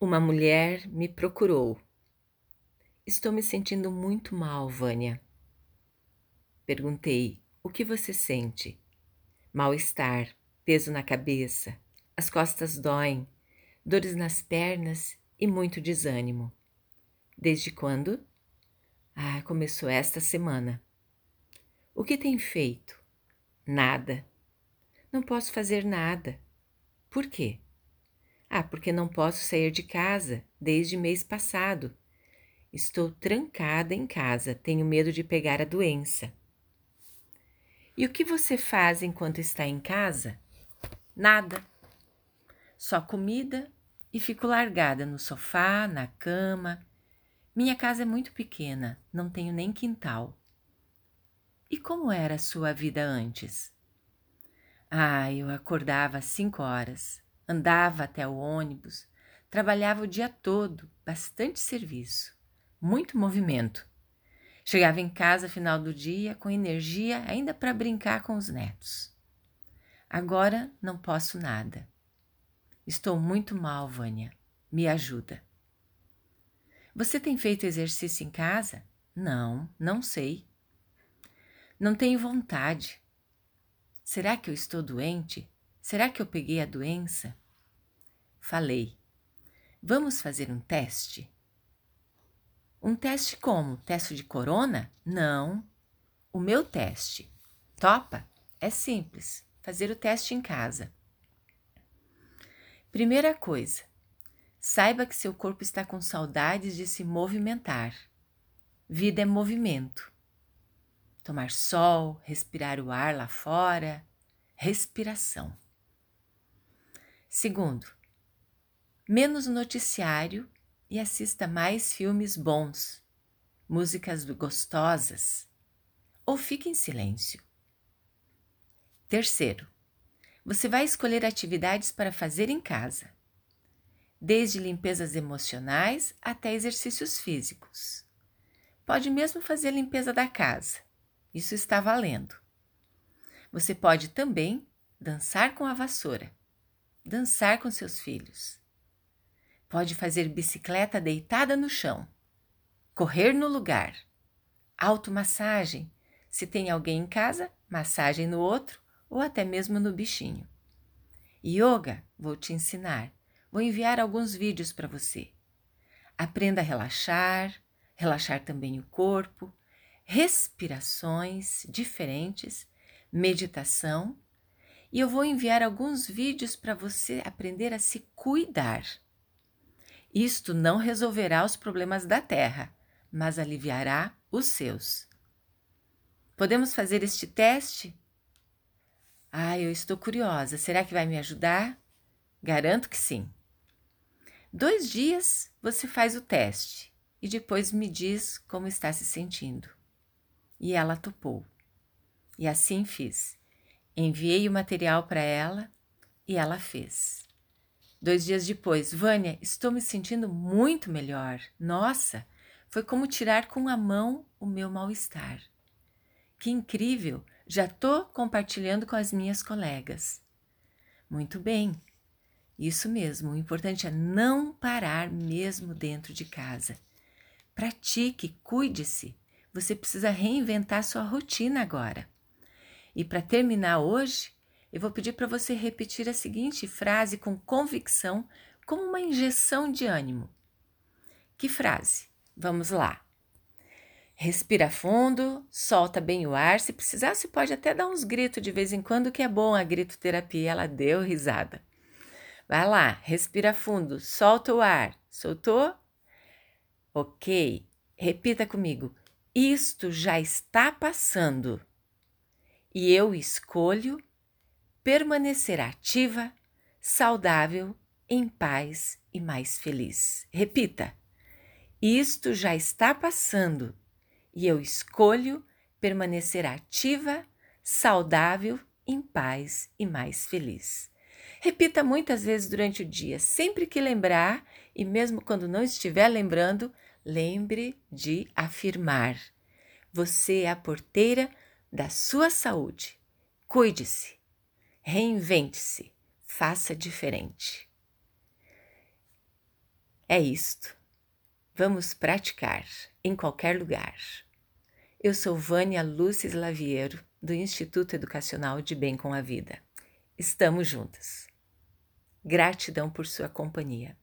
Uma mulher me procurou. Estou me sentindo muito mal, Vânia. Perguntei: O que você sente? Mal-estar, peso na cabeça, as costas doem, dores nas pernas e muito desânimo. Desde quando? Ah, começou esta semana. O que tem feito? Nada. Não posso fazer nada. Por quê? Ah, porque não posso sair de casa desde mês passado. Estou trancada em casa, tenho medo de pegar a doença. E o que você faz enquanto está em casa? Nada. Só comida e fico largada no sofá, na cama. Minha casa é muito pequena, não tenho nem quintal. E como era a sua vida antes? Ah, eu acordava às cinco horas, Andava até o ônibus, trabalhava o dia todo, bastante serviço, muito movimento. Chegava em casa final do dia com energia ainda para brincar com os netos. Agora não posso nada. Estou muito mal, Vânia. Me ajuda. Você tem feito exercício em casa? Não, não sei. Não tenho vontade. Será que eu estou doente? Será que eu peguei a doença? Falei. Vamos fazer um teste? Um teste como? Teste de corona? Não. O meu teste. Topa? É simples. Fazer o teste em casa. Primeira coisa, saiba que seu corpo está com saudades de se movimentar. Vida é movimento. Tomar sol, respirar o ar lá fora, respiração. Segundo, menos noticiário e assista mais filmes bons, músicas gostosas ou fique em silêncio. Terceiro, você vai escolher atividades para fazer em casa, desde limpezas emocionais até exercícios físicos. Pode mesmo fazer limpeza da casa, isso está valendo. Você pode também dançar com a vassoura dançar com seus filhos. Pode fazer bicicleta deitada no chão, correr no lugar, automassagem, se tem alguém em casa, massagem no outro ou até mesmo no bichinho. Yoga, vou te ensinar. Vou enviar alguns vídeos para você. Aprenda a relaxar, relaxar também o corpo, respirações diferentes, meditação e eu vou enviar alguns vídeos para você aprender a se cuidar. Isto não resolverá os problemas da Terra, mas aliviará os seus. Podemos fazer este teste? Ah, eu estou curiosa. Será que vai me ajudar? Garanto que sim. Dois dias você faz o teste e depois me diz como está se sentindo. E ela topou. E assim fiz. Enviei o material para ela e ela fez. Dois dias depois, Vânia, estou me sentindo muito melhor. Nossa, foi como tirar com a mão o meu mal-estar. Que incrível! Já estou compartilhando com as minhas colegas. Muito bem, isso mesmo. O importante é não parar mesmo dentro de casa. Pratique, cuide-se. Você precisa reinventar sua rotina agora. E para terminar hoje, eu vou pedir para você repetir a seguinte frase com convicção, como uma injeção de ânimo. Que frase? Vamos lá. Respira fundo, solta bem o ar. Se precisar, você pode até dar uns gritos de vez em quando, que é bom a gritoterapia. Ela deu risada. Vai lá, respira fundo, solta o ar. Soltou? Ok. Repita comigo. Isto já está passando e eu escolho permanecer ativa, saudável, em paz e mais feliz. Repita: isto já está passando e eu escolho permanecer ativa, saudável, em paz e mais feliz. Repita muitas vezes durante o dia, sempre que lembrar e mesmo quando não estiver lembrando, lembre de afirmar: você é a porteira da sua saúde. Cuide-se, reinvente-se, faça diferente. É isto. Vamos praticar em qualquer lugar. Eu sou Vânia Lúcia Laviero, do Instituto Educacional de Bem com a Vida. Estamos juntas. Gratidão por sua companhia.